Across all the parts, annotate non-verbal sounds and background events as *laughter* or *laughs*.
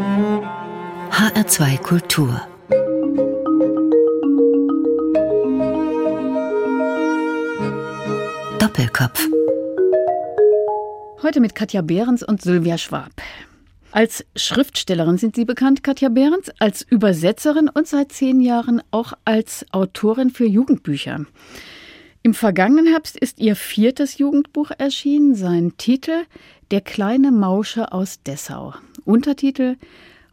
HR2 Kultur Doppelkopf Heute mit Katja Behrens und Sylvia Schwab. Als Schriftstellerin sind Sie bekannt, Katja Behrens, als Übersetzerin und seit zehn Jahren auch als Autorin für Jugendbücher. Im vergangenen Herbst ist ihr viertes Jugendbuch erschienen, sein Titel Der kleine Mausche aus Dessau. Untertitel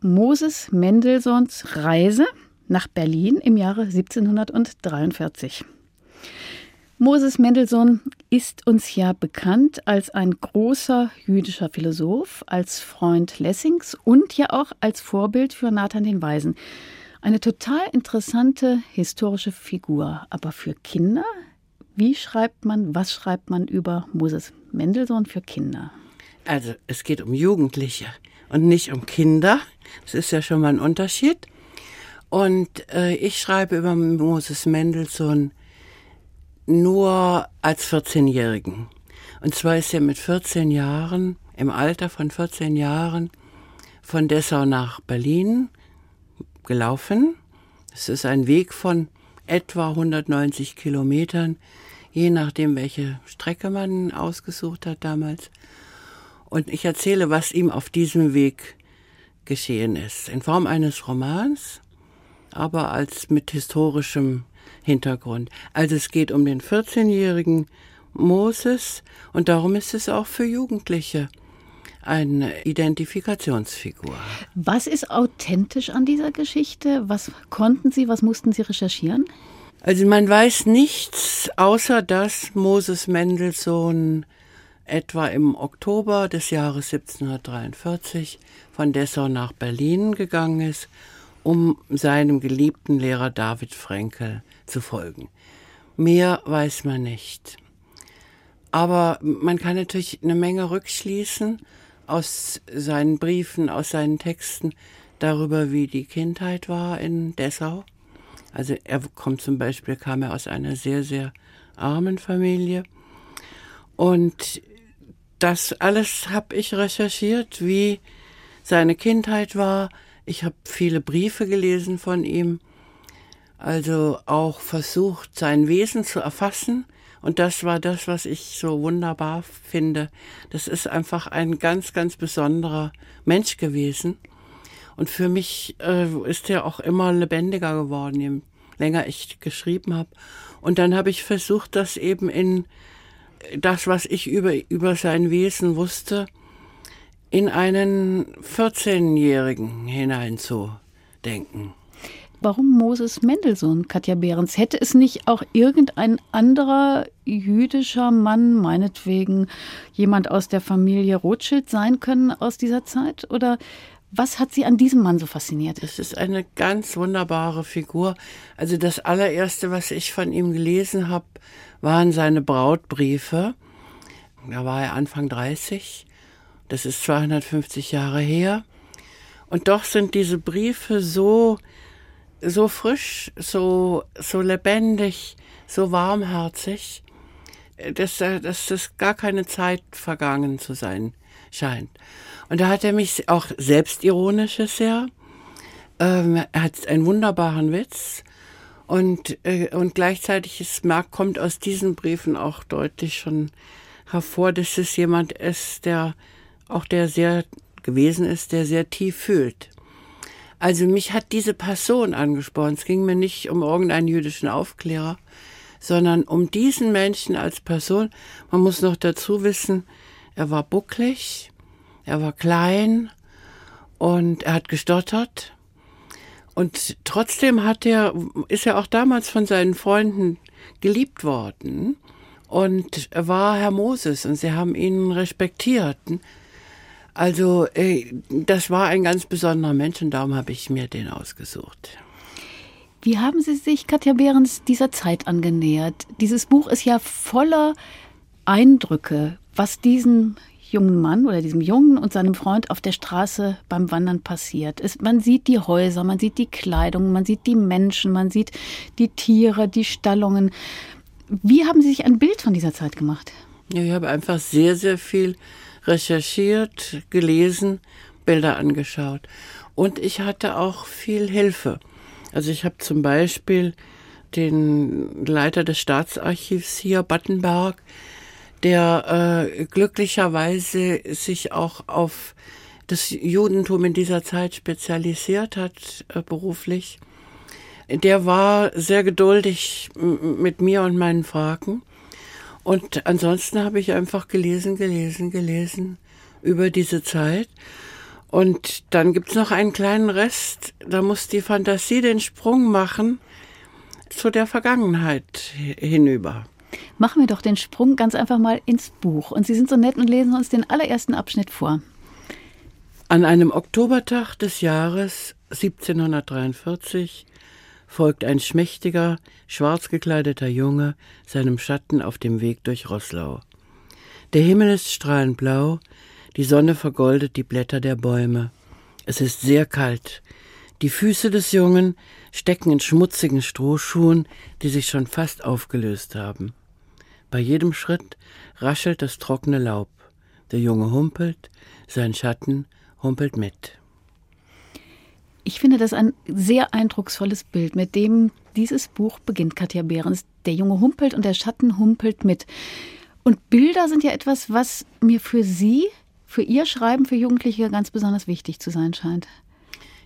Moses Mendelssohns Reise nach Berlin im Jahre 1743. Moses Mendelssohn ist uns ja bekannt als ein großer jüdischer Philosoph, als Freund Lessings und ja auch als Vorbild für Nathan den Weisen. Eine total interessante historische Figur. Aber für Kinder, wie schreibt man, was schreibt man über Moses Mendelssohn für Kinder? Also es geht um Jugendliche und nicht um Kinder. Das ist ja schon mal ein Unterschied. Und äh, ich schreibe über Moses Mendelssohn nur als 14-Jährigen. Und zwar ist er mit 14 Jahren, im Alter von 14 Jahren, von Dessau nach Berlin gelaufen. Es ist ein Weg von etwa 190 Kilometern, je nachdem, welche Strecke man ausgesucht hat damals. Und ich erzähle, was ihm auf diesem Weg geschehen ist, in Form eines Romans, aber als mit historischem Hintergrund. Also es geht um den 14-jährigen Moses und darum ist es auch für Jugendliche eine Identifikationsfigur. Was ist authentisch an dieser Geschichte? Was konnten Sie, was mussten Sie recherchieren? Also man weiß nichts, außer dass Moses Mendelssohn etwa im Oktober des Jahres 1743 von Dessau nach Berlin gegangen ist, um seinem geliebten Lehrer David Frenkel zu folgen. Mehr weiß man nicht. Aber man kann natürlich eine Menge rückschließen aus seinen Briefen, aus seinen Texten darüber, wie die Kindheit war in Dessau. Also er kommt zum Beispiel, kam er aus einer sehr, sehr armen Familie. Und das alles habe ich recherchiert, wie seine Kindheit war. Ich habe viele Briefe gelesen von ihm also auch versucht, sein Wesen zu erfassen. Und das war das, was ich so wunderbar finde. Das ist einfach ein ganz, ganz besonderer Mensch gewesen. Und für mich äh, ist er auch immer lebendiger geworden, je länger ich geschrieben habe. Und dann habe ich versucht, das eben in das, was ich über, über sein Wesen wusste, in einen 14-Jährigen hineinzudenken. Warum Moses Mendelssohn, Katja Behrens? Hätte es nicht auch irgendein anderer jüdischer Mann, meinetwegen jemand aus der Familie Rothschild sein können aus dieser Zeit? Oder was hat Sie an diesem Mann so fasziniert? Es ist eine ganz wunderbare Figur. Also das allererste, was ich von ihm gelesen habe, waren seine Brautbriefe. Da war er Anfang 30. Das ist 250 Jahre her. Und doch sind diese Briefe so so frisch, so, so lebendig, so warmherzig, dass, dass das gar keine Zeit vergangen zu sein scheint. Und da hat er mich auch selbstironisch sehr. Ähm, er hat einen wunderbaren Witz. Und, äh, und gleichzeitig ist, merkt, kommt aus diesen Briefen auch deutlich schon hervor, dass es jemand ist, der auch der sehr gewesen ist, der sehr tief fühlt. Also mich hat diese Person angesprochen. Es ging mir nicht um irgendeinen jüdischen Aufklärer, sondern um diesen Menschen als Person. Man muss noch dazu wissen, er war bucklig, er war klein und er hat gestottert. Und trotzdem hat er, ist er auch damals von seinen Freunden geliebt worden und war Herr Moses und sie haben ihn respektiert. Also äh, das war ein ganz besonderer Mensch und darum habe ich mir den ausgesucht. Wie haben Sie sich, Katja Behrens, dieser Zeit angenähert? Dieses Buch ist ja voller Eindrücke, was diesem jungen Mann oder diesem Jungen und seinem Freund auf der Straße beim Wandern passiert. Es, man sieht die Häuser, man sieht die Kleidung, man sieht die Menschen, man sieht die Tiere, die Stallungen. Wie haben Sie sich ein Bild von dieser Zeit gemacht? Ja, ich habe einfach sehr, sehr viel recherchiert, gelesen, Bilder angeschaut. Und ich hatte auch viel Hilfe. Also ich habe zum Beispiel den Leiter des Staatsarchivs hier, Battenberg, der äh, glücklicherweise sich auch auf das Judentum in dieser Zeit spezialisiert hat, äh, beruflich. Der war sehr geduldig mit mir und meinen Fragen. Und ansonsten habe ich einfach gelesen, gelesen, gelesen über diese Zeit. Und dann gibt's noch einen kleinen Rest, da muss die Fantasie den Sprung machen zu der Vergangenheit hinüber. Machen wir doch den Sprung ganz einfach mal ins Buch. Und Sie sind so nett und lesen uns den allerersten Abschnitt vor. An einem Oktobertag des Jahres 1743 folgt ein schmächtiger, schwarz gekleideter Junge seinem Schatten auf dem Weg durch Roßlau. Der Himmel ist strahlend blau, die Sonne vergoldet die Blätter der Bäume. Es ist sehr kalt. Die Füße des Jungen stecken in schmutzigen Strohschuhen, die sich schon fast aufgelöst haben. Bei jedem Schritt raschelt das trockene Laub. Der Junge humpelt, sein Schatten humpelt mit. Ich finde das ein sehr eindrucksvolles Bild, mit dem dieses Buch beginnt, Katja Behrens. Der Junge humpelt und der Schatten humpelt mit. Und Bilder sind ja etwas, was mir für Sie für Ihr Schreiben für Jugendliche ganz besonders wichtig zu sein scheint.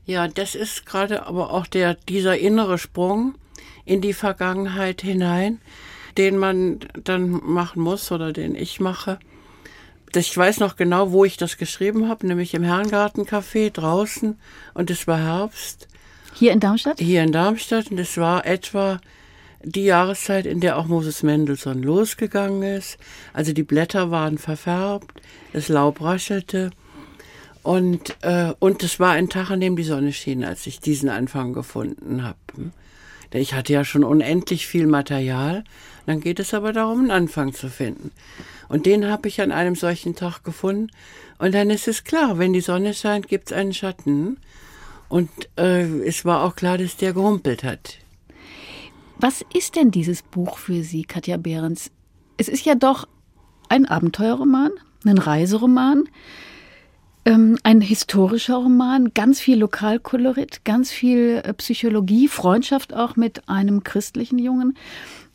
Ja, das ist gerade aber auch der, dieser innere Sprung in die Vergangenheit hinein, den man dann machen muss oder den ich mache. Ich weiß noch genau, wo ich das geschrieben habe, nämlich im Herrengartencafé draußen und es war Herbst. Hier in Darmstadt? Hier in Darmstadt und es war etwa die Jahreszeit, in der auch Moses Mendelssohn losgegangen ist. Also die Blätter waren verfärbt, das Laub raschelte. Und, äh, und es war ein Tag, an dem die Sonne schien, als ich diesen Anfang gefunden habe. Ich hatte ja schon unendlich viel Material. Dann geht es aber darum, einen Anfang zu finden. Und den habe ich an einem solchen Tag gefunden. Und dann ist es klar, wenn die Sonne scheint, gibt es einen Schatten. Und äh, es war auch klar, dass der gehumpelt hat. Was ist denn dieses Buch für Sie, Katja Behrens? Es ist ja doch ein Abenteuerroman, ein Reiseroman, ähm, ein historischer Roman, ganz viel Lokalkolorit, ganz viel äh, Psychologie, Freundschaft auch mit einem christlichen Jungen.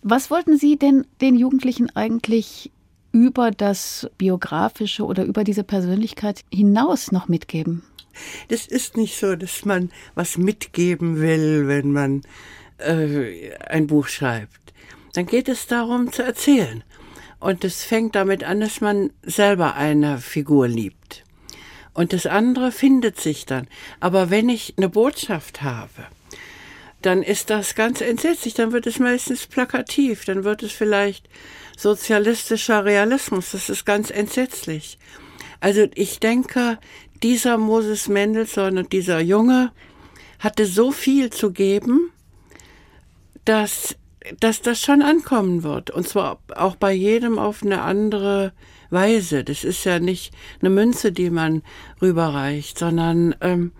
Was wollten Sie denn den Jugendlichen eigentlich über das Biografische oder über diese Persönlichkeit hinaus noch mitgeben? Das ist nicht so, dass man was mitgeben will, wenn man äh, ein Buch schreibt, dann geht es darum zu erzählen. Und es fängt damit an, dass man selber eine Figur liebt. Und das andere findet sich dann. Aber wenn ich eine Botschaft habe, dann ist das ganz entsetzlich. Dann wird es meistens plakativ. Dann wird es vielleicht sozialistischer Realismus. Das ist ganz entsetzlich. Also ich denke, dieser Moses Mendelssohn und dieser Junge hatte so viel zu geben, dass, dass das schon ankommen wird. Und zwar auch bei jedem auf eine andere Weise. Das ist ja nicht eine Münze, die man rüberreicht, sondern ähm,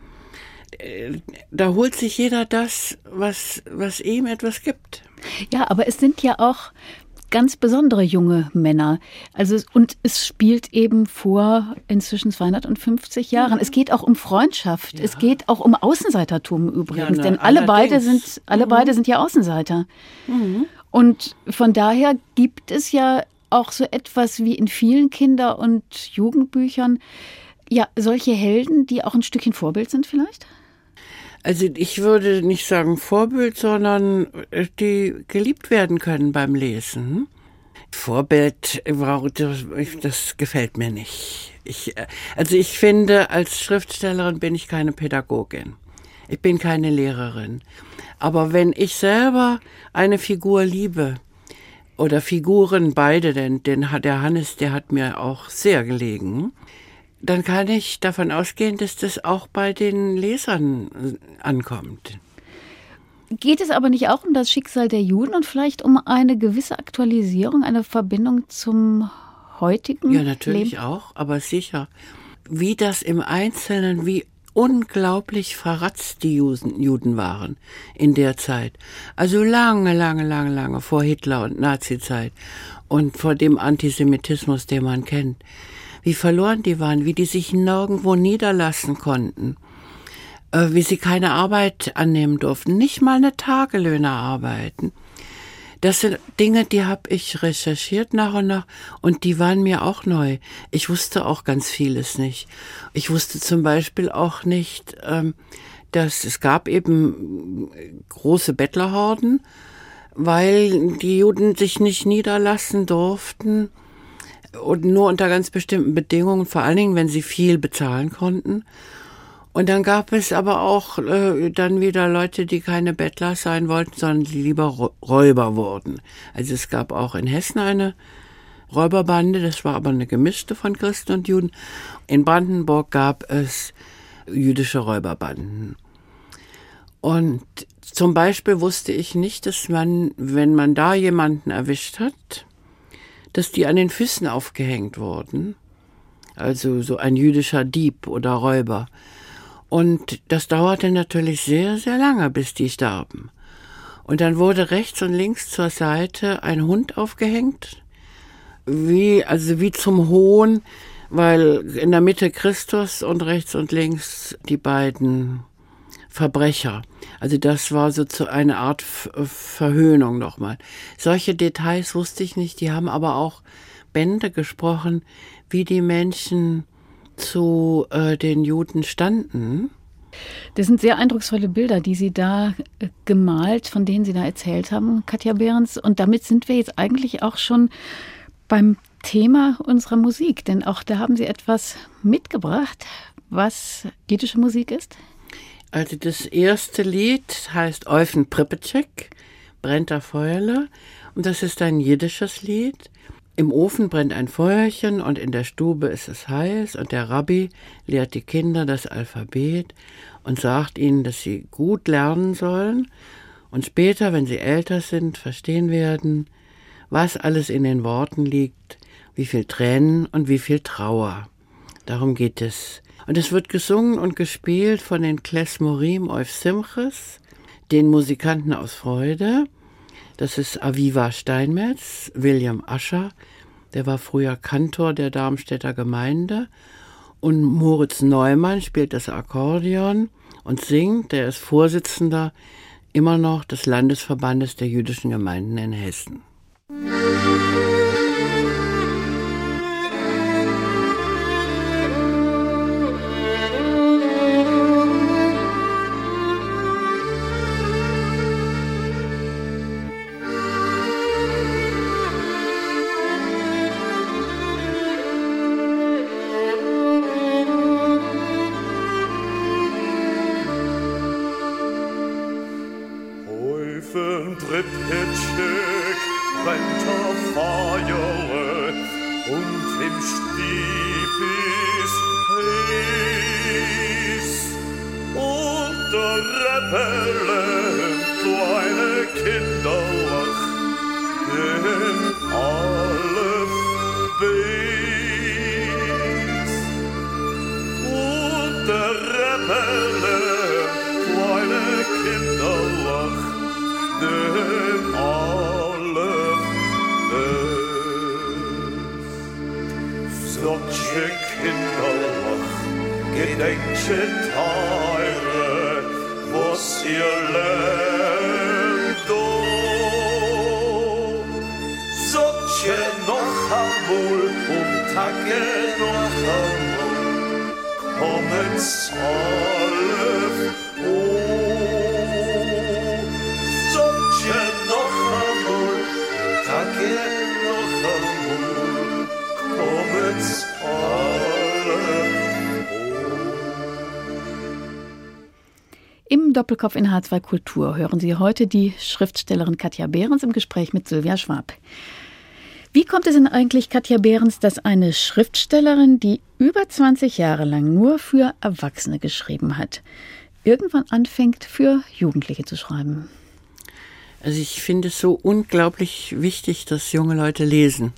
äh, da holt sich jeder das, was, was ihm etwas gibt. Ja, aber es sind ja auch ganz besondere junge Männer. Also und es spielt eben vor inzwischen 250 Jahren. Mhm. Es geht auch um Freundschaft. Ja. Es geht auch um Außenseitertum übrigens, ja, denn alle beide sind alle mhm. beide sind ja Außenseiter. Mhm. Und von daher gibt es ja auch so etwas wie in vielen Kinder- und Jugendbüchern ja solche Helden, die auch ein Stückchen Vorbild sind vielleicht. Also ich würde nicht sagen Vorbild, sondern äh, die geliebt werden können beim Lesen. Vorbild, das gefällt mir nicht. Ich, äh, also ich finde, als Schriftstellerin bin ich keine Pädagogin. Ich bin keine Lehrerin. Aber wenn ich selber eine Figur liebe, oder Figuren beide, denn, denn der Hannes, der hat mir auch sehr gelegen, dann kann ich davon ausgehen, dass das auch bei den Lesern äh, ankommt. Geht es aber nicht auch um das Schicksal der Juden und vielleicht um eine gewisse Aktualisierung, eine Verbindung zum heutigen Ja, natürlich Leben? auch, aber sicher. Wie das im Einzelnen, wie unglaublich verratzt die Juden waren in der Zeit. Also lange, lange, lange, lange vor Hitler und Nazizeit und vor dem Antisemitismus, den man kennt wie verloren die waren, wie die sich nirgendwo niederlassen konnten, äh, wie sie keine Arbeit annehmen durften, nicht mal eine Tagelöhne arbeiten. Das sind Dinge, die habe ich recherchiert nach und nach und die waren mir auch neu. Ich wusste auch ganz vieles nicht. Ich wusste zum Beispiel auch nicht, ähm, dass es gab eben große Bettlerhorden, weil die Juden sich nicht niederlassen durften und nur unter ganz bestimmten Bedingungen, vor allen Dingen, wenn sie viel bezahlen konnten. Und dann gab es aber auch äh, dann wieder Leute, die keine Bettler sein wollten, sondern die lieber Räuber wurden. Also es gab auch in Hessen eine Räuberbande, das war aber eine gemischte von Christen und Juden. In Brandenburg gab es jüdische Räuberbanden. Und zum Beispiel wusste ich nicht, dass man, wenn man da jemanden erwischt hat, dass die an den Füßen aufgehängt wurden. Also so ein jüdischer Dieb oder Räuber. Und das dauerte natürlich sehr, sehr lange, bis die starben. Und dann wurde rechts und links zur Seite ein Hund aufgehängt, wie, also wie zum Hohn, weil in der Mitte Christus und rechts und links die beiden Verbrecher. Also das war so eine Art Verhöhnung nochmal. Solche Details wusste ich nicht, die haben aber auch Bände gesprochen, wie die Menschen zu äh, den Juden standen. Das sind sehr eindrucksvolle Bilder, die Sie da äh, gemalt, von denen Sie da erzählt haben, Katja Behrens. Und damit sind wir jetzt eigentlich auch schon beim Thema unserer Musik, denn auch da haben Sie etwas mitgebracht, was jüdische Musik ist. Also das erste Lied heißt Eufen Pripetschek, brennt der Feuerle. Und das ist ein jiddisches Lied. Im Ofen brennt ein Feuerchen und in der Stube ist es heiß und der Rabbi lehrt die Kinder das Alphabet und sagt ihnen, dass sie gut lernen sollen und später, wenn sie älter sind, verstehen werden, was alles in den Worten liegt, wie viel Tränen und wie viel Trauer. Darum geht es. Und es wird gesungen und gespielt von den Klesmorim auf Simches, den Musikanten aus Freude, das ist Aviva Steinmetz, William Ascher, der war früher Kantor der Darmstädter Gemeinde. Und Moritz Neumann spielt das Akkordeon und singt. Der ist Vorsitzender immer noch des Landesverbandes der jüdischen Gemeinden in Hessen. Musik Doppelkopf in H2 Kultur hören Sie heute die Schriftstellerin Katja Behrens im Gespräch mit Sylvia Schwab. Wie kommt es denn eigentlich, Katja Behrens, dass eine Schriftstellerin, die über 20 Jahre lang nur für Erwachsene geschrieben hat, irgendwann anfängt, für Jugendliche zu schreiben? Also ich finde es so unglaublich wichtig, dass junge Leute lesen.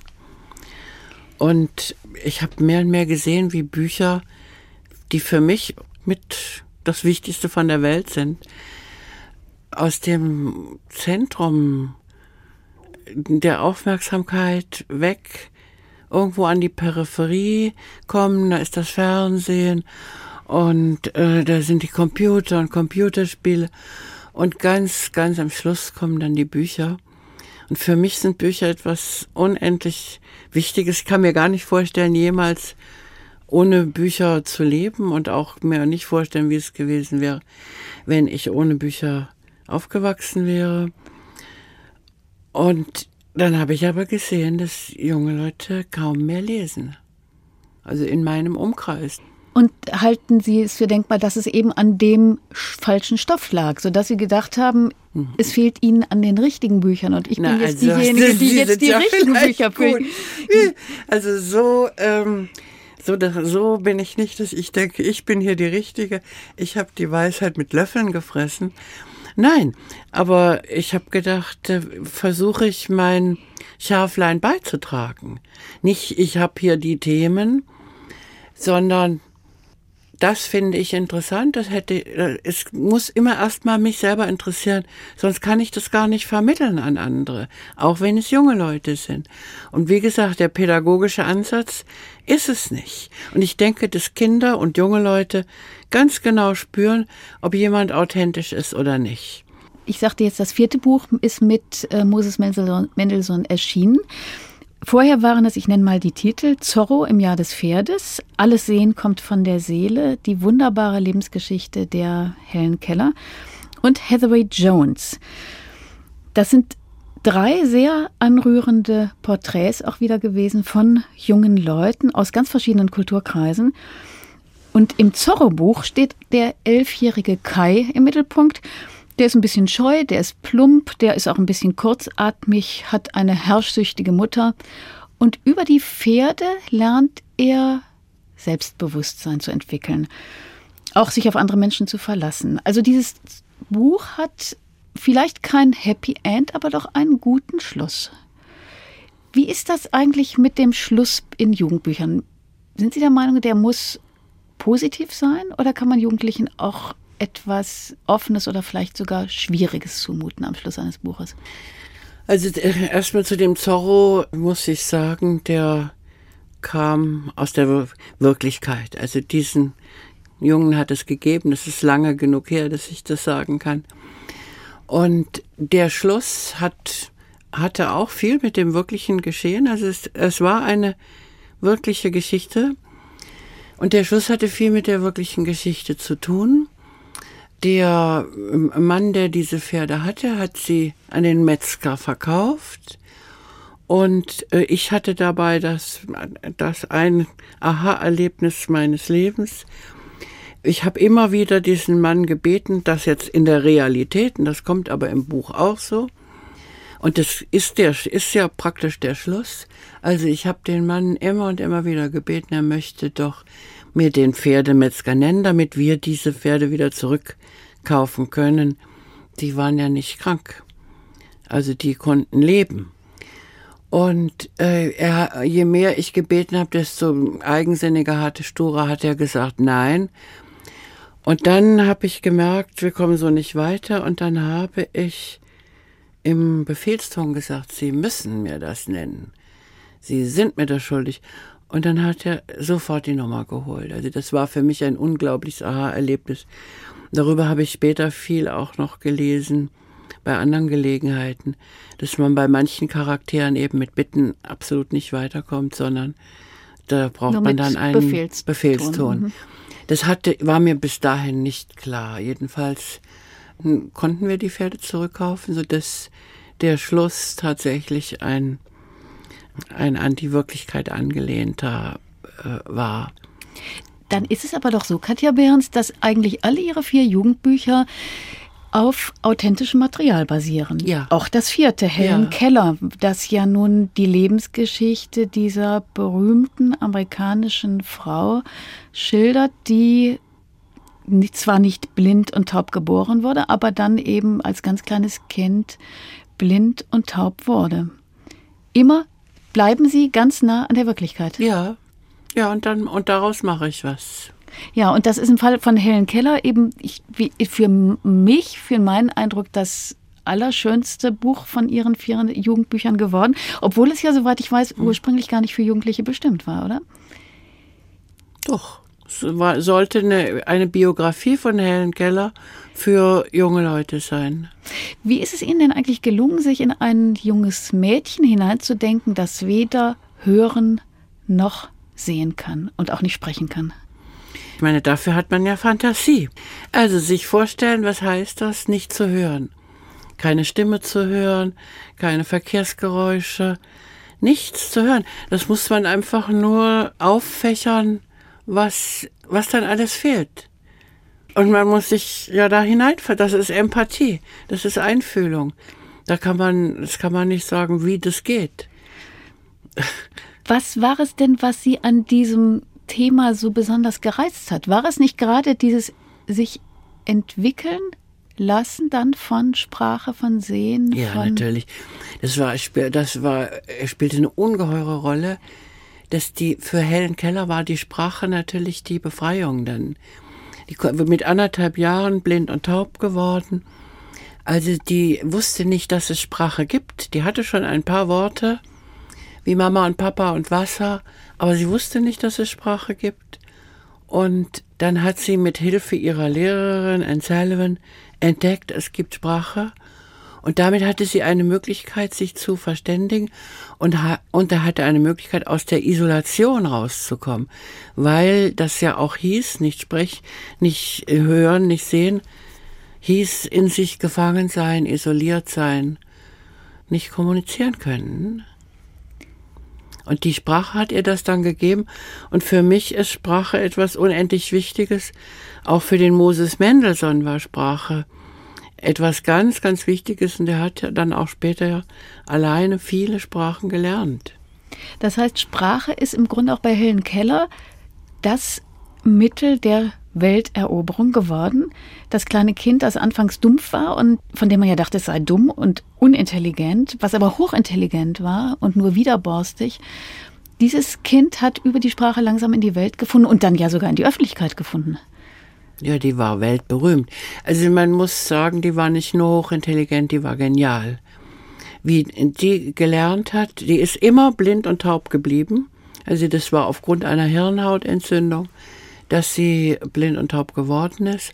Und ich habe mehr und mehr gesehen, wie Bücher, die für mich mit das Wichtigste von der Welt sind, aus dem Zentrum der Aufmerksamkeit weg irgendwo an die Peripherie kommen, da ist das Fernsehen und äh, da sind die Computer und Computerspiele und ganz, ganz am Schluss kommen dann die Bücher. Und für mich sind Bücher etwas unendlich Wichtiges. Ich kann mir gar nicht vorstellen, jemals ohne Bücher zu leben und auch mir nicht vorstellen, wie es gewesen wäre, wenn ich ohne Bücher aufgewachsen wäre. Und dann habe ich aber gesehen, dass junge Leute kaum mehr lesen. Also in meinem Umkreis. Und halten Sie es für denkbar, dass es eben an dem falschen Stoff lag, sodass Sie gedacht haben, mhm. es fehlt Ihnen an den richtigen Büchern und ich bin Na, jetzt also, diejenige, *laughs* die jetzt die ja richtigen Bücher fühlt. Also so, ähm, so, so bin ich nicht, dass ich denke, ich bin hier die Richtige. Ich habe die Weisheit mit Löffeln gefressen Nein, aber ich habe gedacht, äh, versuche ich mein Schärflein beizutragen. Nicht, ich habe hier die Themen, sondern das finde ich interessant. Das hätte, äh, es muss immer erstmal mich selber interessieren, sonst kann ich das gar nicht vermitteln an andere, auch wenn es junge Leute sind. Und wie gesagt, der pädagogische Ansatz ist es nicht. Und ich denke, dass Kinder und junge Leute ganz genau spüren, ob jemand authentisch ist oder nicht. Ich sagte jetzt, das vierte Buch ist mit äh, Moses Mendelssohn, Mendelssohn erschienen. Vorher waren es, ich nenne mal die Titel, Zorro im Jahr des Pferdes, Alles Sehen kommt von der Seele, die wunderbare Lebensgeschichte der Helen Keller und Hathaway Jones. Das sind drei sehr anrührende Porträts auch wieder gewesen von jungen Leuten aus ganz verschiedenen Kulturkreisen. Und im Zorro-Buch steht der elfjährige Kai im Mittelpunkt. Der ist ein bisschen scheu, der ist plump, der ist auch ein bisschen kurzatmig, hat eine herrschsüchtige Mutter. Und über die Pferde lernt er Selbstbewusstsein zu entwickeln, auch sich auf andere Menschen zu verlassen. Also dieses Buch hat vielleicht kein Happy End, aber doch einen guten Schluss. Wie ist das eigentlich mit dem Schluss in Jugendbüchern? Sind Sie der Meinung, der muss positiv sein oder kann man Jugendlichen auch etwas Offenes oder vielleicht sogar Schwieriges zumuten am Schluss eines Buches? Also äh, erstmal zu dem Zorro muss ich sagen, der kam aus der Wirklichkeit. Also diesen Jungen hat es gegeben. Das ist lange genug her, dass ich das sagen kann. Und der Schluss hat, hatte auch viel mit dem wirklichen Geschehen. Also es, es war eine wirkliche Geschichte. Und der Schluss hatte viel mit der wirklichen Geschichte zu tun. Der ähm, Mann, der diese Pferde hatte, hat sie an den Metzger verkauft. Und äh, ich hatte dabei das, das ein Aha-Erlebnis meines Lebens. Ich habe immer wieder diesen Mann gebeten, das jetzt in der Realität, und das kommt aber im Buch auch so, und das ist der ist ja praktisch der Schluss. Also ich habe den Mann immer und immer wieder gebeten, er möchte doch mir den Pferdemetzger nennen, damit wir diese Pferde wieder zurückkaufen können. Die waren ja nicht krank. Also die konnten leben. Und äh, er, je mehr ich gebeten habe, desto eigensinniger hatte, sturer hat er gesagt, nein. Und dann habe ich gemerkt, wir kommen so nicht weiter. Und dann habe ich im Befehlston gesagt, Sie müssen mir das nennen. Sie sind mir das schuldig. Und dann hat er sofort die Nummer geholt. Also das war für mich ein unglaubliches Aha-Erlebnis. Darüber habe ich später viel auch noch gelesen, bei anderen Gelegenheiten, dass man bei manchen Charakteren eben mit Bitten absolut nicht weiterkommt, sondern da braucht Nur man dann einen Befehlston. Befehlston. Mhm. Das hatte, war mir bis dahin nicht klar. Jedenfalls hm, konnten wir die Pferde zurückkaufen, sodass der Schluss tatsächlich ein ein an die Wirklichkeit angelehnter äh, war. Dann ist es aber doch so, Katja Behrens, dass eigentlich alle ihre vier Jugendbücher auf authentischem Material basieren. Ja. Auch das vierte, Helen ja. Keller, das ja nun die Lebensgeschichte dieser berühmten amerikanischen Frau schildert, die zwar nicht blind und taub geboren wurde, aber dann eben als ganz kleines Kind blind und taub wurde. Immer bleiben Sie ganz nah an der Wirklichkeit. Ja, ja, und dann und daraus mache ich was. Ja, und das ist im Fall von Helen Keller eben ich, wie, für mich, für meinen Eindruck, das allerschönste Buch von Ihren vier Jugendbüchern geworden, obwohl es ja, soweit ich weiß, ursprünglich gar nicht für Jugendliche bestimmt war, oder? Doch. Es war, sollte eine, eine Biografie von Helen Keller für junge Leute sein. Wie ist es Ihnen denn eigentlich gelungen, sich in ein junges Mädchen hineinzudenken, das weder hören noch sehen kann und auch nicht sprechen kann? Ich meine, dafür hat man ja Fantasie. Also sich vorstellen, was heißt das, nicht zu hören. Keine Stimme zu hören, keine Verkehrsgeräusche, nichts zu hören. Das muss man einfach nur auffächern, was, was dann alles fehlt. Und man muss sich ja da hineinver, das ist Empathie, das ist Einfühlung. Da kann man, das kann man nicht sagen, wie das geht. Was war es denn, was Sie an diesem Thema so besonders gereizt hat? War es nicht gerade dieses sich entwickeln lassen dann von Sprache, von Sehen? Ja, von natürlich. Das war, das war, er spielte eine ungeheure Rolle dass die für Helen Keller war die Sprache natürlich die Befreiung dann. Die mit anderthalb Jahren blind und taub geworden. Also die wusste nicht, dass es Sprache gibt. Die hatte schon ein paar Worte wie Mama und Papa und Wasser, aber sie wusste nicht, dass es Sprache gibt. Und dann hat sie mit Hilfe ihrer Lehrerin Anne Sullivan entdeckt, es gibt Sprache und damit hatte sie eine Möglichkeit, sich zu verständigen und, und er hatte eine Möglichkeit, aus der Isolation rauszukommen, weil das ja auch hieß, nicht sprechen, nicht hören, nicht sehen, hieß in sich gefangen sein, isoliert sein, nicht kommunizieren können. Und die Sprache hat ihr das dann gegeben. Und für mich ist Sprache etwas unendlich Wichtiges. Auch für den Moses Mendelssohn war Sprache etwas ganz, ganz Wichtiges und er hat ja dann auch später alleine viele Sprachen gelernt. Das heißt, Sprache ist im Grunde auch bei Helen Keller das Mittel der Welteroberung geworden. Das kleine Kind, das anfangs dumpf war und von dem man ja dachte, es sei dumm und unintelligent, was aber hochintelligent war und nur widerborstig. Dieses Kind hat über die Sprache langsam in die Welt gefunden und dann ja sogar in die Öffentlichkeit gefunden. Ja, die war weltberühmt. Also man muss sagen, die war nicht nur hochintelligent, die war genial. Wie die gelernt hat, die ist immer blind und taub geblieben. Also das war aufgrund einer Hirnhautentzündung, dass sie blind und taub geworden ist.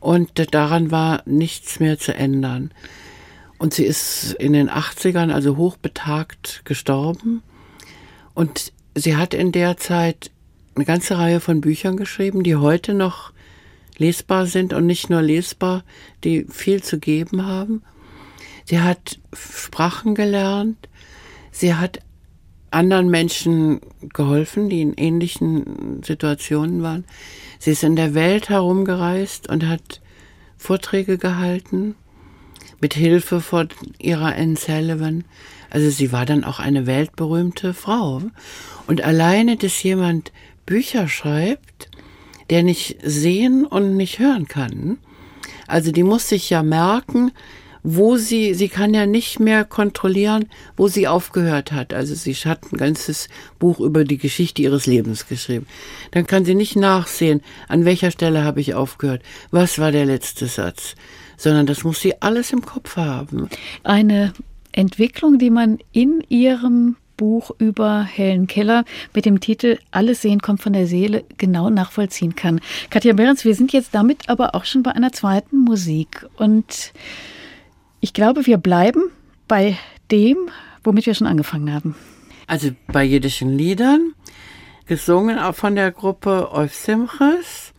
Und daran war nichts mehr zu ändern. Und sie ist in den 80ern, also hochbetagt, gestorben. Und sie hat in der Zeit eine ganze Reihe von Büchern geschrieben, die heute noch lesbar sind und nicht nur lesbar, die viel zu geben haben. Sie hat Sprachen gelernt. Sie hat anderen Menschen geholfen, die in ähnlichen Situationen waren. Sie ist in der Welt herumgereist und hat Vorträge gehalten mit Hilfe von ihrer Anne Sullivan. Also sie war dann auch eine weltberühmte Frau. Und alleine, dass jemand Bücher schreibt, der nicht sehen und nicht hören kann. Also die muss sich ja merken, wo sie, sie kann ja nicht mehr kontrollieren, wo sie aufgehört hat. Also sie hat ein ganzes Buch über die Geschichte ihres Lebens geschrieben. Dann kann sie nicht nachsehen, an welcher Stelle habe ich aufgehört, was war der letzte Satz, sondern das muss sie alles im Kopf haben. Eine Entwicklung, die man in ihrem Buch über Helen Keller mit dem Titel Alles Sehen kommt von der Seele genau nachvollziehen kann. Katja Behrens, wir sind jetzt damit aber auch schon bei einer zweiten Musik. Und ich glaube, wir bleiben bei dem, womit wir schon angefangen haben. Also bei jiddischen Liedern, gesungen auch von der Gruppe Euf Simches.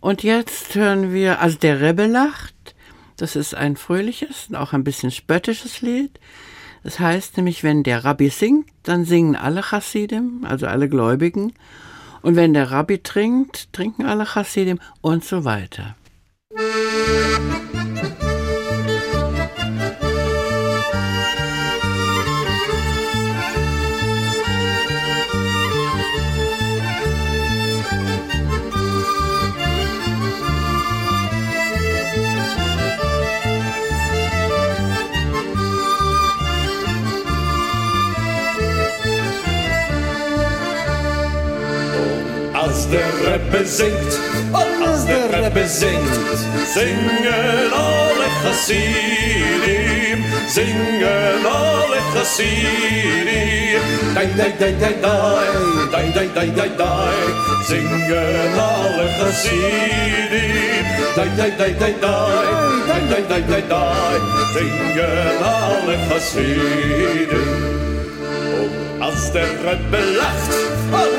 Und jetzt hören wir, also der Rebbe lacht. Das ist ein fröhliches und auch ein bisschen spöttisches Lied. Das heißt nämlich, wenn der Rabbi singt, dann singen alle Chassidim, also alle Gläubigen. Und wenn der Rabbi trinkt, trinken alle Chassidim und so weiter. Musik Rebbe singt, und als der Rebbe singt, singen alle Chassidim, singen alle Chassidim. Dai, dai, dai, dai, dai, dai, dai, dai, dai, dai, singen alle Chassidim. Dai, dai, dai, dai, dai, dai, dai, dai, dai, singen alle Chassidim. Als der Rebbe lacht,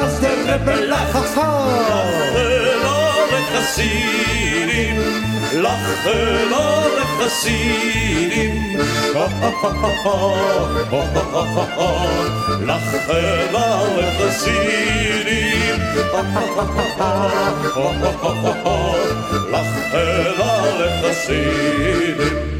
als der Rebbe lacht, lachen alle Chassidim, lachen alle Chassidim. Lachen alle Chassidim. Lachen alle Chassidim.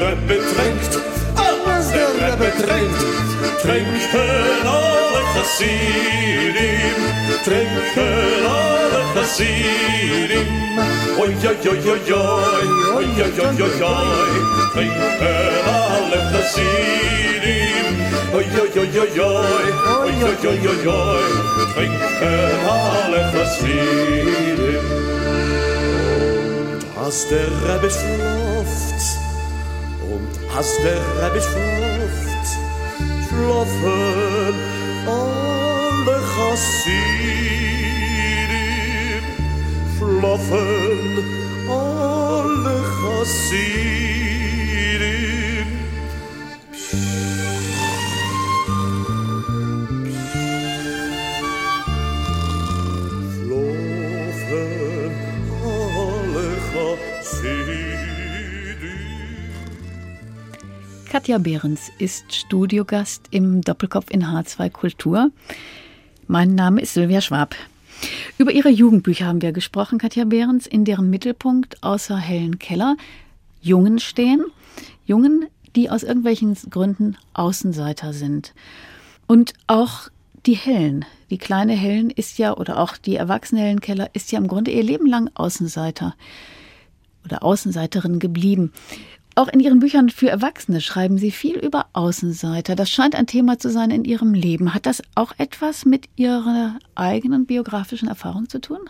Rebbe trinkt, als der Rebbe trinkt, trinken alle Chassidim, trinken alle Chassidim. Oi, oi, oi, oi, oi, oi, oi, oi, oi, oi, trinken alle Chassidim. Oi, oi, oi, oi, oi, oi, oi, oi, oi, oi, trinken alle Chassidim. Als der Rebbe schläft, als der Rebbe schläft, schlafen alle Chassidim, schlafen alle Chassidim. Katja Behrens ist Studiogast im Doppelkopf in H2 Kultur. Mein Name ist Sylvia Schwab. Über ihre Jugendbücher haben wir gesprochen, Katja Behrens, in deren Mittelpunkt außer Helen Keller Jungen stehen. Jungen, die aus irgendwelchen Gründen Außenseiter sind. Und auch die Helen, die kleine Helen ist ja, oder auch die erwachsene Helen Keller ist ja im Grunde ihr Leben lang Außenseiter oder Außenseiterin geblieben. Auch in Ihren Büchern für Erwachsene schreiben Sie viel über Außenseiter. Das scheint ein Thema zu sein in Ihrem Leben. Hat das auch etwas mit Ihrer eigenen biografischen Erfahrung zu tun?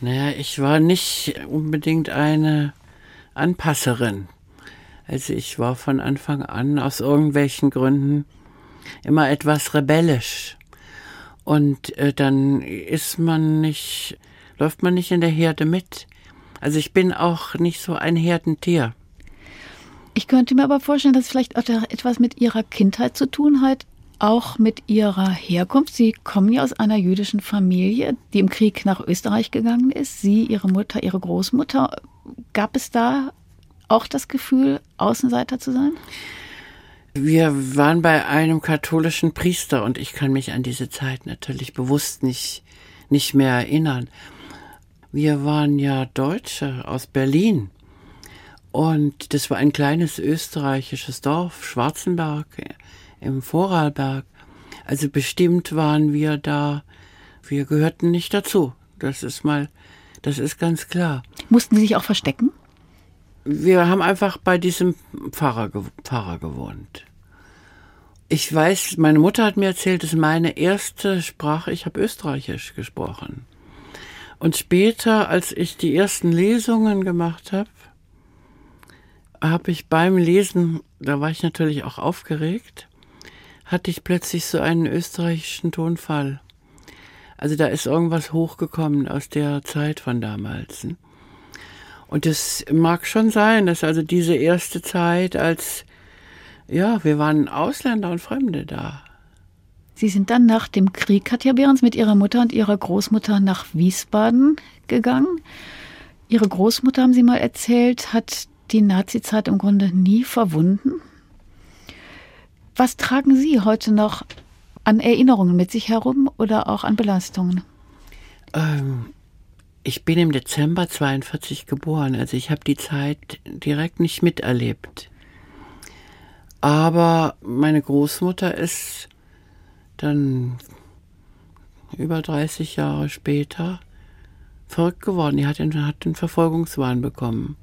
Naja, ich war nicht unbedingt eine Anpasserin. Also ich war von Anfang an aus irgendwelchen Gründen immer etwas rebellisch. Und äh, dann ist man nicht, läuft man nicht in der Herde mit. Also ich bin auch nicht so ein Herdentier. Ich könnte mir aber vorstellen, dass es vielleicht auch etwas mit Ihrer Kindheit zu tun hat, auch mit Ihrer Herkunft. Sie kommen ja aus einer jüdischen Familie, die im Krieg nach Österreich gegangen ist. Sie, Ihre Mutter, Ihre Großmutter. Gab es da auch das Gefühl, Außenseiter zu sein? Wir waren bei einem katholischen Priester und ich kann mich an diese Zeit natürlich bewusst nicht, nicht mehr erinnern. Wir waren ja Deutsche aus Berlin und das war ein kleines österreichisches Dorf, Schwarzenberg im Vorarlberg. Also bestimmt waren wir da, wir gehörten nicht dazu. Das ist mal, das ist ganz klar. Mussten Sie sich auch verstecken? Wir haben einfach bei diesem Pfarrer, Pfarrer gewohnt. Ich weiß, meine Mutter hat mir erzählt, das ist meine erste Sprache, ich habe Österreichisch gesprochen. Und später, als ich die ersten Lesungen gemacht habe, habe ich beim Lesen, da war ich natürlich auch aufgeregt, hatte ich plötzlich so einen österreichischen Tonfall. Also da ist irgendwas hochgekommen aus der Zeit von damals. Und es mag schon sein, dass also diese erste Zeit als, ja, wir waren Ausländer und Fremde da. Sie sind dann nach dem Krieg, Katja Behrens, mit Ihrer Mutter und Ihrer Großmutter nach Wiesbaden gegangen. Ihre Großmutter, haben Sie mal erzählt, hat die Nazizeit im Grunde nie verwunden. Was tragen Sie heute noch an Erinnerungen mit sich herum oder auch an Belastungen? Ähm, ich bin im Dezember 42 geboren, also ich habe die Zeit direkt nicht miterlebt. Aber meine Großmutter ist dann über 30 Jahre später verrückt geworden. Die hat den, hat den Verfolgungswahn bekommen.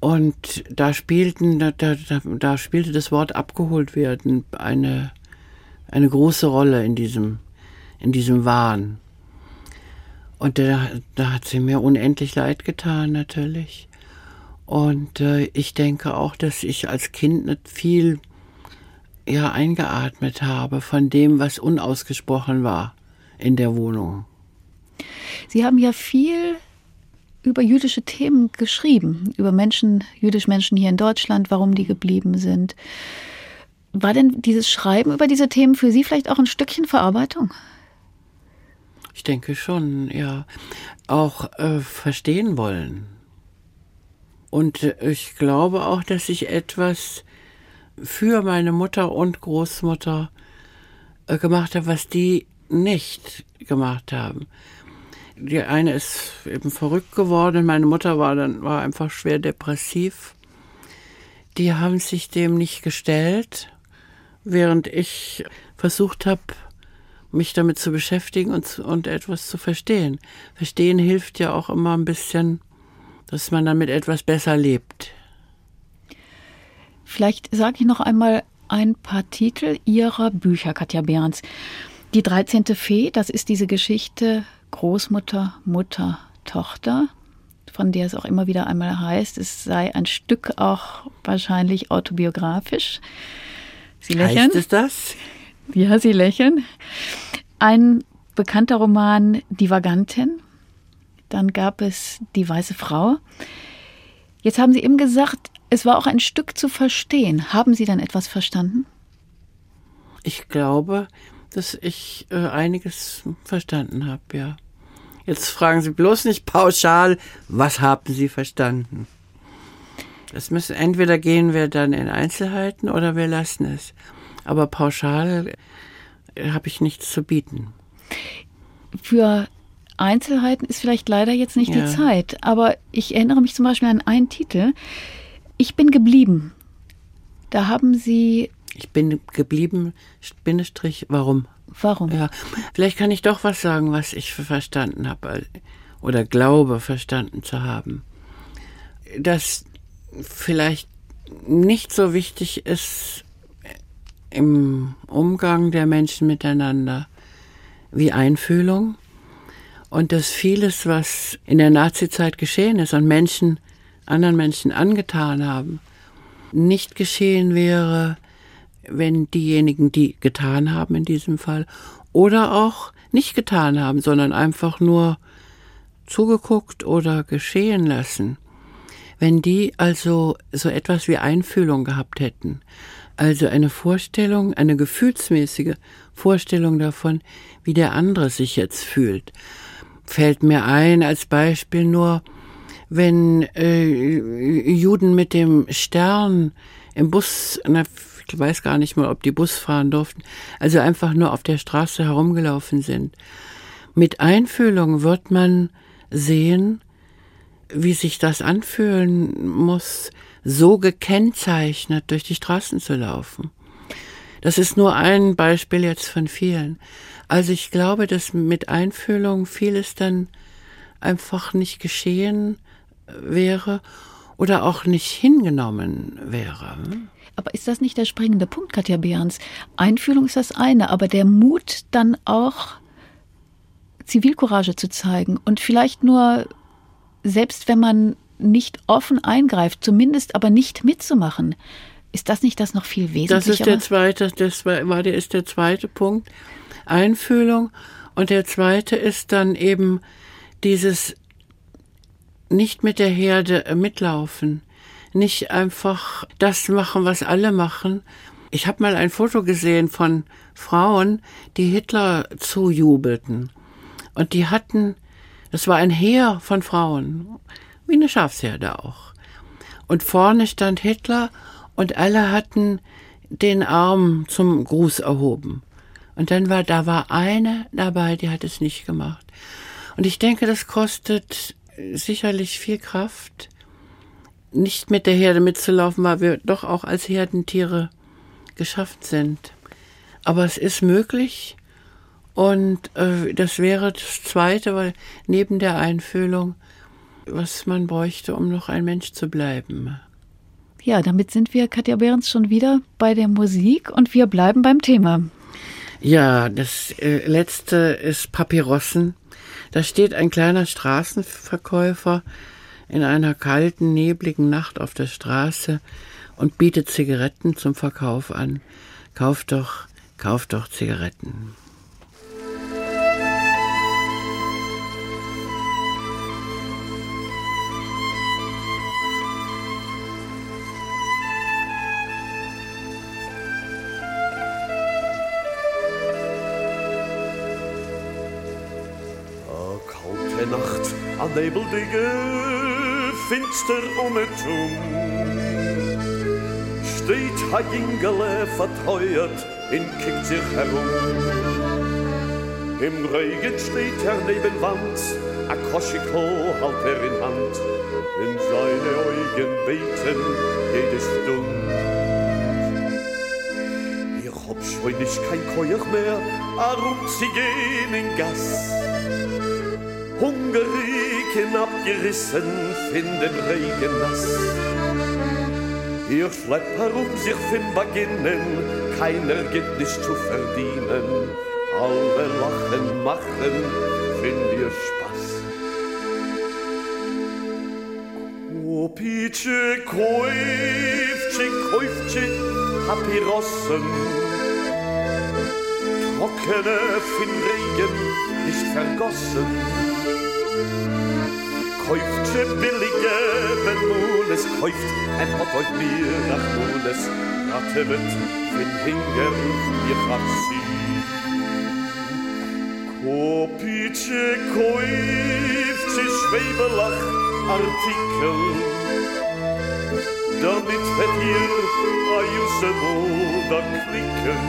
Und da spielten, da, da, da spielte das Wort abgeholt werden eine, eine große Rolle in diesem, in diesem Wahn. Und da, da hat sie mir unendlich leid getan, natürlich. Und äh, ich denke auch, dass ich als Kind nicht viel ja, eingeatmet habe von dem, was unausgesprochen war in der Wohnung. Sie haben ja viel über jüdische Themen geschrieben, über Menschen, jüdische Menschen hier in Deutschland, warum die geblieben sind. War denn dieses Schreiben über diese Themen für Sie vielleicht auch ein Stückchen Verarbeitung? Ich denke schon, ja. Auch äh, verstehen wollen. Und äh, ich glaube auch, dass ich etwas für meine Mutter und Großmutter äh, gemacht habe, was die nicht gemacht haben. Die eine ist eben verrückt geworden, meine Mutter war dann war einfach schwer depressiv. Die haben sich dem nicht gestellt, während ich versucht habe, mich damit zu beschäftigen und, und etwas zu verstehen. Verstehen hilft ja auch immer ein bisschen, dass man damit etwas besser lebt. Vielleicht sage ich noch einmal ein paar Titel Ihrer Bücher, Katja Behrens. Die 13. Fee, das ist diese Geschichte Großmutter, Mutter, Tochter, von der es auch immer wieder einmal heißt, es sei ein Stück auch wahrscheinlich autobiografisch. Sie lächeln. Heißt es das? Ja, Sie lächeln. Ein bekannter Roman, Die Vagantin. Dann gab es Die Weiße Frau. Jetzt haben Sie eben gesagt, es war auch ein Stück zu verstehen. Haben Sie dann etwas verstanden? Ich glaube, dass ich äh, einiges verstanden habe, ja. Jetzt fragen Sie bloß nicht pauschal, was haben Sie verstanden? Das müssen entweder gehen wir dann in Einzelheiten oder wir lassen es. Aber pauschal äh, habe ich nichts zu bieten. Für Einzelheiten ist vielleicht leider jetzt nicht ja. die Zeit, aber ich erinnere mich zum Beispiel an einen Titel. Ich bin geblieben. Da haben Sie ich bin geblieben, Bindestrich, warum? Warum? Ja, vielleicht kann ich doch was sagen, was ich verstanden habe oder glaube verstanden zu haben. Dass vielleicht nicht so wichtig ist im Umgang der Menschen miteinander wie Einfühlung und dass vieles, was in der Nazizeit geschehen ist und Menschen anderen Menschen angetan haben, nicht geschehen wäre, wenn diejenigen, die getan haben in diesem Fall, oder auch nicht getan haben, sondern einfach nur zugeguckt oder geschehen lassen, wenn die also so etwas wie Einfühlung gehabt hätten, also eine Vorstellung, eine gefühlsmäßige Vorstellung davon, wie der andere sich jetzt fühlt, fällt mir ein als Beispiel nur, wenn äh, Juden mit dem Stern im Bus, na, ich weiß gar nicht mal, ob die Bus fahren durften, also einfach nur auf der Straße herumgelaufen sind. Mit Einfühlung wird man sehen, wie sich das anfühlen muss, so gekennzeichnet durch die Straßen zu laufen. Das ist nur ein Beispiel jetzt von vielen. Also ich glaube, dass mit Einfühlung vieles dann einfach nicht geschehen wäre oder auch nicht hingenommen wäre. Aber ist das nicht der springende Punkt, Katja Behrens? Einfühlung ist das eine, aber der Mut dann auch Zivilcourage zu zeigen und vielleicht nur, selbst wenn man nicht offen eingreift, zumindest aber nicht mitzumachen. Ist das nicht das noch viel wesentlicher? Das ist der zweite, das war, der ist der zweite Punkt. Einfühlung. Und der zweite ist dann eben dieses nicht mit der Herde mitlaufen nicht einfach das machen, was alle machen. Ich habe mal ein Foto gesehen von Frauen, die Hitler zujubelten. Und die hatten, das war ein Heer von Frauen, wie eine Schafsherde auch. Und vorne stand Hitler und alle hatten den Arm zum Gruß erhoben. Und dann war, da war eine dabei, die hat es nicht gemacht. Und ich denke, das kostet sicherlich viel Kraft, nicht mit der Herde mitzulaufen, weil wir doch auch als Herdentiere geschaffen sind. Aber es ist möglich und äh, das wäre das Zweite, weil neben der Einfühlung, was man bräuchte, um noch ein Mensch zu bleiben. Ja, damit sind wir, Katja Behrens, schon wieder bei der Musik und wir bleiben beim Thema. Ja, das äh, letzte ist Papyrossen. Da steht ein kleiner Straßenverkäufer in einer kalten, nebligen Nacht auf der Straße und bietet Zigaretten zum Verkauf an. Kauf doch, kauf doch Zigaretten. An nebeldinge finster um het tum. Steht ha jingele verteuert in kickt sich herum. Im regen steht er neben wand a koschiko halt er in hand. In seine augen beten jede stund ihr hab schon nicht kein koech mehr a gehen in gas Hungeriken abgerissen finden Regen nass. Ihr schleppt herum sich fin beginnen, keiner geht nicht zu verdienen. Alle lachen, machen, find ihr Spaß. Kopice, Käufche, Käufche, Papyrossen, Trockene fin Regen, nicht vergossen. Käuft se billige, wenn Moles käuft, en hat euch mir nach Moles rattemet, fin hinger ihr Farsi. Kopice käuft se Schwebelach Artikel, damit wird ihr a Jusse da klicken.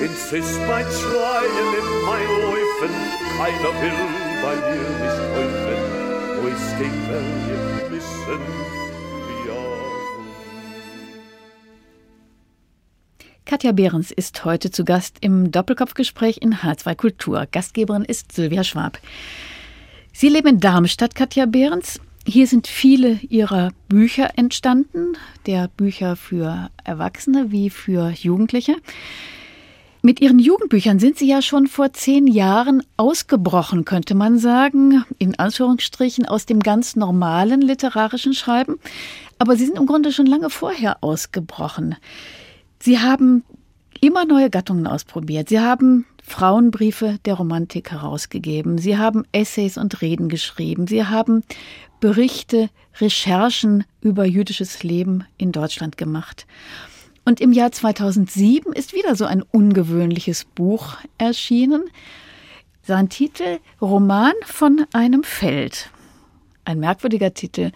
In Sis mein Schreien, in mein Läufen, keiner will bei dir nicht häufen, wo es ging, wenn wir wissen, Katja Behrens ist heute zu Gast im Doppelkopfgespräch in H2 Kultur. Gastgeberin ist Sylvia Schwab. Sie leben in Darmstadt, Katja Behrens. Hier sind viele ihrer Bücher entstanden, der Bücher für Erwachsene wie für Jugendliche. Mit Ihren Jugendbüchern sind Sie ja schon vor zehn Jahren ausgebrochen, könnte man sagen, in Anführungsstrichen aus dem ganz normalen literarischen Schreiben. Aber Sie sind im Grunde schon lange vorher ausgebrochen. Sie haben immer neue Gattungen ausprobiert. Sie haben Frauenbriefe der Romantik herausgegeben. Sie haben Essays und Reden geschrieben. Sie haben Berichte, Recherchen über jüdisches Leben in Deutschland gemacht. Und im Jahr 2007 ist wieder so ein ungewöhnliches Buch erschienen. Sein Titel Roman von einem Feld. Ein merkwürdiger Titel.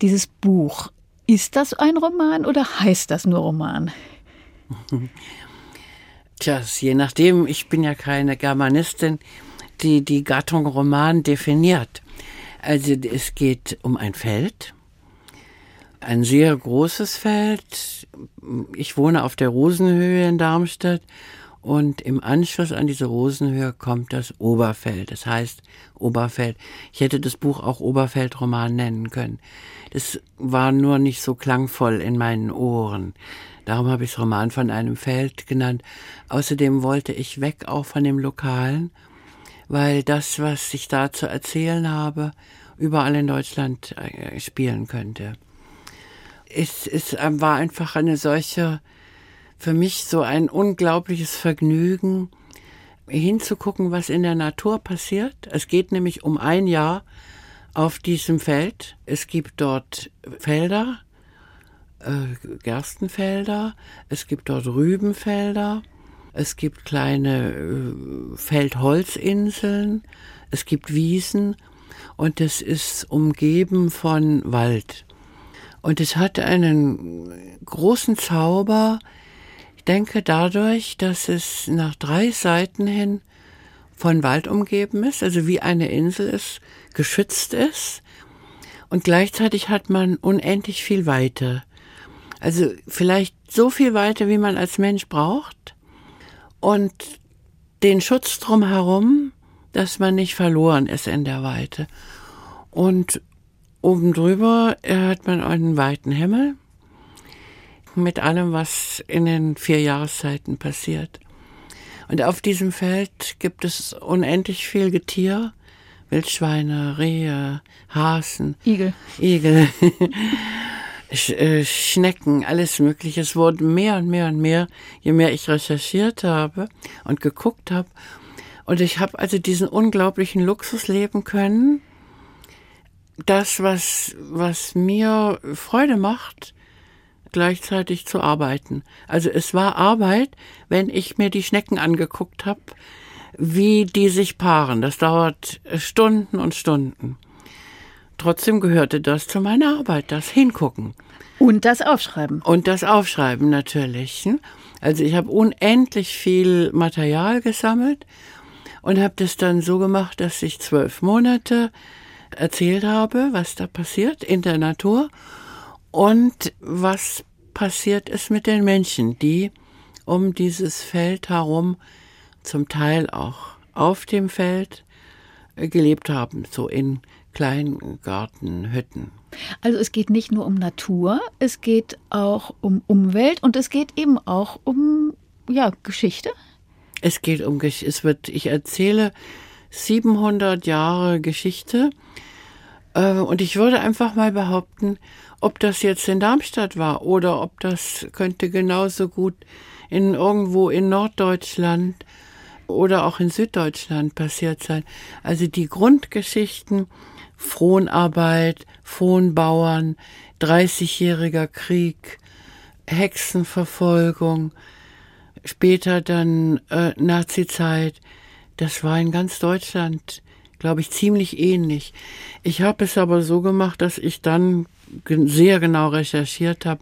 Dieses Buch. Ist das ein Roman oder heißt das nur Roman? *laughs* Tja, je nachdem, ich bin ja keine Germanistin, die die Gattung Roman definiert. Also es geht um ein Feld, ein sehr großes Feld. Ich wohne auf der Rosenhöhe in Darmstadt und im Anschluss an diese Rosenhöhe kommt das Oberfeld. Das heißt Oberfeld. Ich hätte das Buch auch Oberfeldroman nennen können. Das war nur nicht so klangvoll in meinen Ohren. Darum habe ich es Roman von einem Feld genannt. Außerdem wollte ich weg auch von dem Lokalen, weil das, was ich da zu erzählen habe, überall in Deutschland äh, spielen könnte es, es ähm, war einfach eine solche, für mich so ein unglaubliches Vergnügen, hinzugucken, was in der Natur passiert. Es geht nämlich um ein Jahr auf diesem Feld. Es gibt dort Felder, äh, Gerstenfelder, es gibt dort Rübenfelder, es gibt kleine äh, Feldholzinseln, es gibt Wiesen und es ist umgeben von Wald. Und es hat einen großen Zauber, ich denke dadurch, dass es nach drei Seiten hin von Wald umgeben ist, also wie eine Insel ist, geschützt ist. Und gleichzeitig hat man unendlich viel Weite. Also vielleicht so viel Weite, wie man als Mensch braucht. Und den Schutz drumherum, dass man nicht verloren ist in der Weite. Und oben drüber hat man einen weiten Himmel mit allem, was in den vier Jahreszeiten passiert. Und auf diesem Feld gibt es unendlich viel Getier, Wildschweine, Rehe, Hasen, Igel, Igel, *laughs* Sch äh, Schnecken, alles Mögliche. Es wurden mehr und mehr und mehr, je mehr ich recherchiert habe und geguckt habe. Und ich habe also diesen unglaublichen Luxus leben können. Das, was, was mir Freude macht, gleichzeitig zu arbeiten. Also es war Arbeit, wenn ich mir die Schnecken angeguckt habe, wie die sich paaren. Das dauert Stunden und Stunden. Trotzdem gehörte das zu meiner Arbeit, das Hingucken. Und das Aufschreiben. Und das Aufschreiben natürlich. Hm? Also ich habe unendlich viel Material gesammelt und habe das dann so gemacht, dass ich zwölf Monate erzählt habe, was da passiert in der Natur und was passiert ist mit den Menschen, die um dieses Feld herum zum Teil auch auf dem Feld äh, gelebt haben, so in kleinen Gartenhütten. Also es geht nicht nur um Natur, es geht auch um Umwelt und es geht eben auch um ja, Geschichte. Es geht um es wird ich erzähle 700 Jahre Geschichte und ich würde einfach mal behaupten, ob das jetzt in Darmstadt war oder ob das könnte genauso gut in irgendwo in Norddeutschland oder auch in Süddeutschland passiert sein. Also die Grundgeschichten, Fronarbeit, Fronbauern, 30-jähriger Krieg, Hexenverfolgung, später dann äh, Nazizeit, das war in ganz Deutschland glaube ich, ziemlich ähnlich. Ich habe es aber so gemacht, dass ich dann sehr genau recherchiert habe,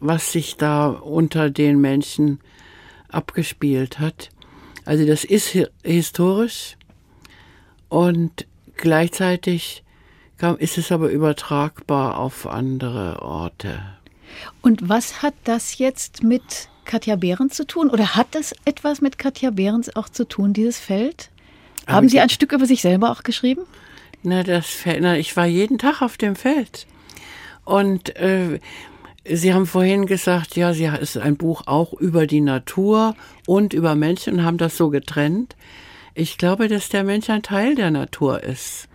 was sich da unter den Menschen abgespielt hat. Also das ist historisch und gleichzeitig ist es aber übertragbar auf andere Orte. Und was hat das jetzt mit Katja Behrens zu tun? Oder hat das etwas mit Katja Behrens auch zu tun, dieses Feld? Haben Sie ein Stück über sich selber auch geschrieben? Na, das na, ich war jeden Tag auf dem Feld. Und äh, Sie haben vorhin gesagt, ja, Sie ist ein Buch auch über die Natur und über Menschen und haben das so getrennt. Ich glaube, dass der Mensch ein Teil der Natur ist.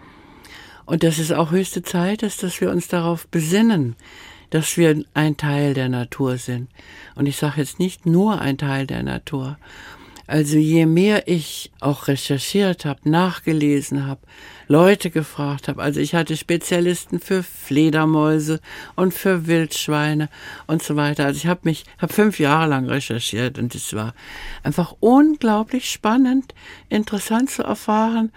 Und dass es auch höchste Zeit ist, dass wir uns darauf besinnen, dass wir ein Teil der Natur sind. Und ich sage jetzt nicht nur ein Teil der Natur. Also je mehr ich auch recherchiert habe, nachgelesen habe, Leute gefragt habe, also ich hatte Spezialisten für Fledermäuse und für Wildschweine und so weiter. Also ich habe mich, habe fünf Jahre lang recherchiert und es war einfach unglaublich spannend, interessant zu erfahren,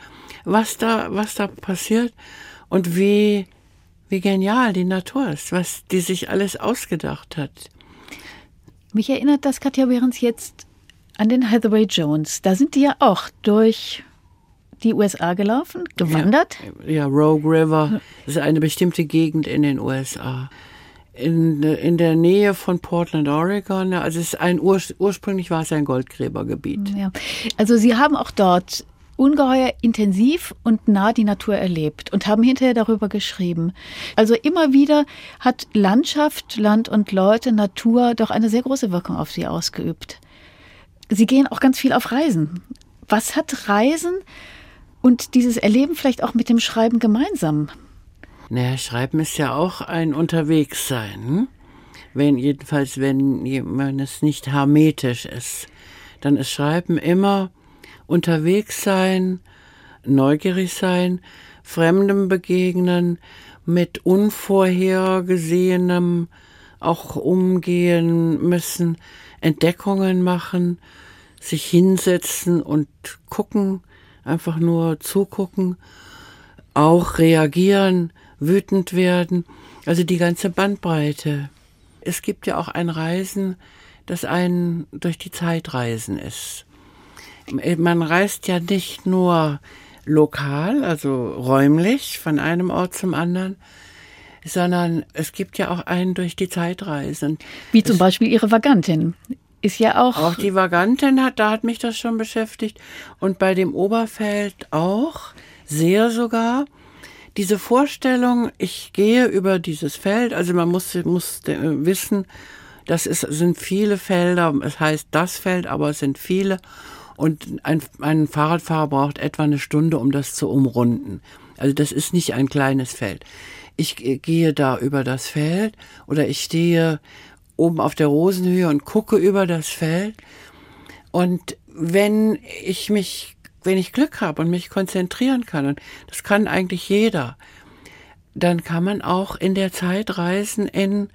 was da, was da passiert und wie, wie genial die Natur ist, was die sich alles ausgedacht hat. Mich erinnert das Katja Behrens jetzt an den Hathaway Jones. Da sind die ja auch durch die USA gelaufen, gewandert. Ja, ja Rogue River ist eine bestimmte Gegend in den USA. In, in der Nähe von Portland, Oregon. Also es ist ein Ur, ursprünglich war es ein Goldgräbergebiet. Ja. Also Sie haben auch dort ungeheuer intensiv und nah die Natur erlebt und haben hinterher darüber geschrieben. Also immer wieder hat Landschaft, Land und Leute, Natur doch eine sehr große Wirkung auf Sie ausgeübt. Sie gehen auch ganz viel auf Reisen. Was hat Reisen und dieses Erleben vielleicht auch mit dem Schreiben gemeinsam? Naja, Schreiben ist ja auch ein Unterwegssein. Hm? Wenn, jedenfalls, wenn, wenn es nicht hermetisch ist, dann ist Schreiben immer unterwegs sein, neugierig sein, Fremdem begegnen, mit Unvorhergesehenem auch umgehen müssen. Entdeckungen machen, sich hinsetzen und gucken, einfach nur zugucken, auch reagieren, wütend werden, also die ganze Bandbreite. Es gibt ja auch ein Reisen, das ein durch die Zeit reisen ist. Man reist ja nicht nur lokal, also räumlich von einem Ort zum anderen, sondern es gibt ja auch einen durch die Zeitreisen. Wie zum Beispiel Ihre Vagantin. Ist ja auch. Auch die Vagantin hat, da hat mich das schon beschäftigt. Und bei dem Oberfeld auch, sehr sogar. Diese Vorstellung, ich gehe über dieses Feld, also man muss, muss äh, wissen, das ist, sind viele Felder, es heißt das Feld, aber es sind viele. Und ein, ein Fahrradfahrer braucht etwa eine Stunde, um das zu umrunden. Also das ist nicht ein kleines Feld. Ich gehe da über das Feld oder ich stehe oben auf der Rosenhöhe und gucke über das Feld. Und wenn ich mich, wenn ich Glück habe und mich konzentrieren kann, und das kann eigentlich jeder, dann kann man auch in der Zeit reisen in,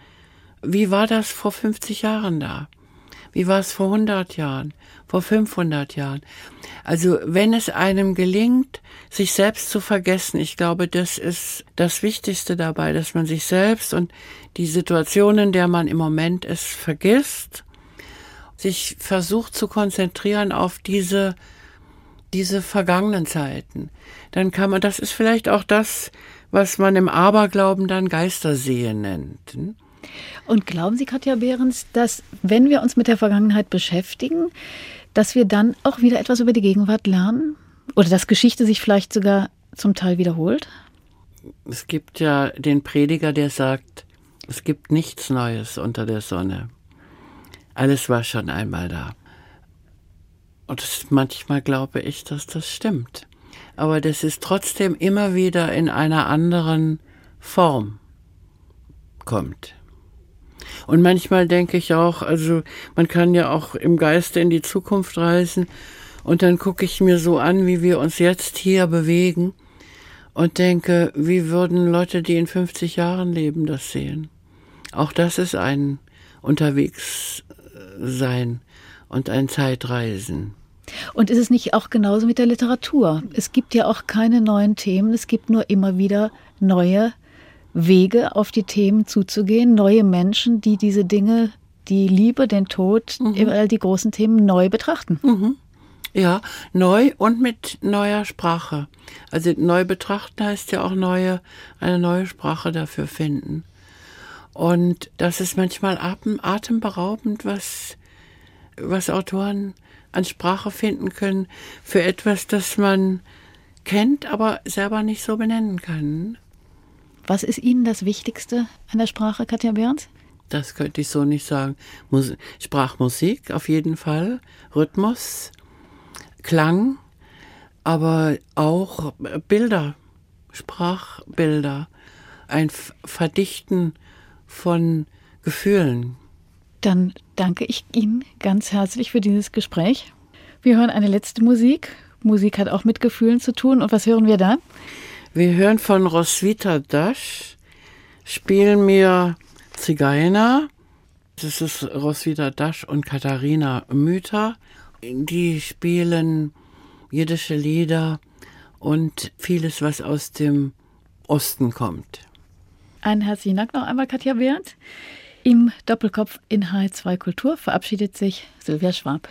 wie war das vor 50 Jahren da? Wie war es vor 100 Jahren? Vor 500 Jahren? Also wenn es einem gelingt, sich selbst zu vergessen, ich glaube, das ist das Wichtigste dabei, dass man sich selbst und die Situation, in der man im Moment ist, vergisst, sich versucht zu konzentrieren auf diese diese vergangenen Zeiten. Dann kann man, das ist vielleicht auch das, was man im Aberglauben dann Geistersehen nennt. Und glauben Sie, Katja Behrens, dass wenn wir uns mit der Vergangenheit beschäftigen, dass wir dann auch wieder etwas über die Gegenwart lernen? Oder dass Geschichte sich vielleicht sogar zum Teil wiederholt? Es gibt ja den Prediger, der sagt, es gibt nichts Neues unter der Sonne. Alles war schon einmal da. Und manchmal glaube ich, dass das stimmt. Aber das ist trotzdem immer wieder in einer anderen Form kommt. Und manchmal denke ich auch, also man kann ja auch im Geiste in die Zukunft reisen und dann gucke ich mir so an, wie wir uns jetzt hier bewegen und denke, wie würden Leute, die in 50 Jahren leben, das sehen? Auch das ist ein Unterwegssein und ein Zeitreisen. Und ist es nicht auch genauso mit der Literatur? Es gibt ja auch keine neuen Themen, es gibt nur immer wieder neue Wege, auf die Themen zuzugehen, neue Menschen, die diese Dinge, die Liebe, den Tod, mhm. all die großen Themen neu betrachten. Mhm. Ja, neu und mit neuer Sprache. Also neu betrachten heißt ja auch neue, eine neue Sprache dafür finden. Und das ist manchmal atemberaubend, was, was Autoren an Sprache finden können für etwas, das man kennt, aber selber nicht so benennen kann. Was ist Ihnen das Wichtigste an der Sprache, Katja Behrens? Das könnte ich so nicht sagen. Mus Sprachmusik auf jeden Fall, Rhythmus, Klang, aber auch Bilder, Sprachbilder, ein Verdichten von Gefühlen. Dann danke ich Ihnen ganz herzlich für dieses Gespräch. Wir hören eine letzte Musik. Musik hat auch mit Gefühlen zu tun. Und was hören wir da? Wir hören von Roswitha Dasch, spielen mir Zigeiner. Das ist Roswitha Dasch und Katharina Müther. Die spielen jiddische Lieder und vieles, was aus dem Osten kommt. Einen herzlichen Dank noch einmal, Katja Behrendt. Im Doppelkopf in H2 Kultur verabschiedet sich Sylvia Schwab.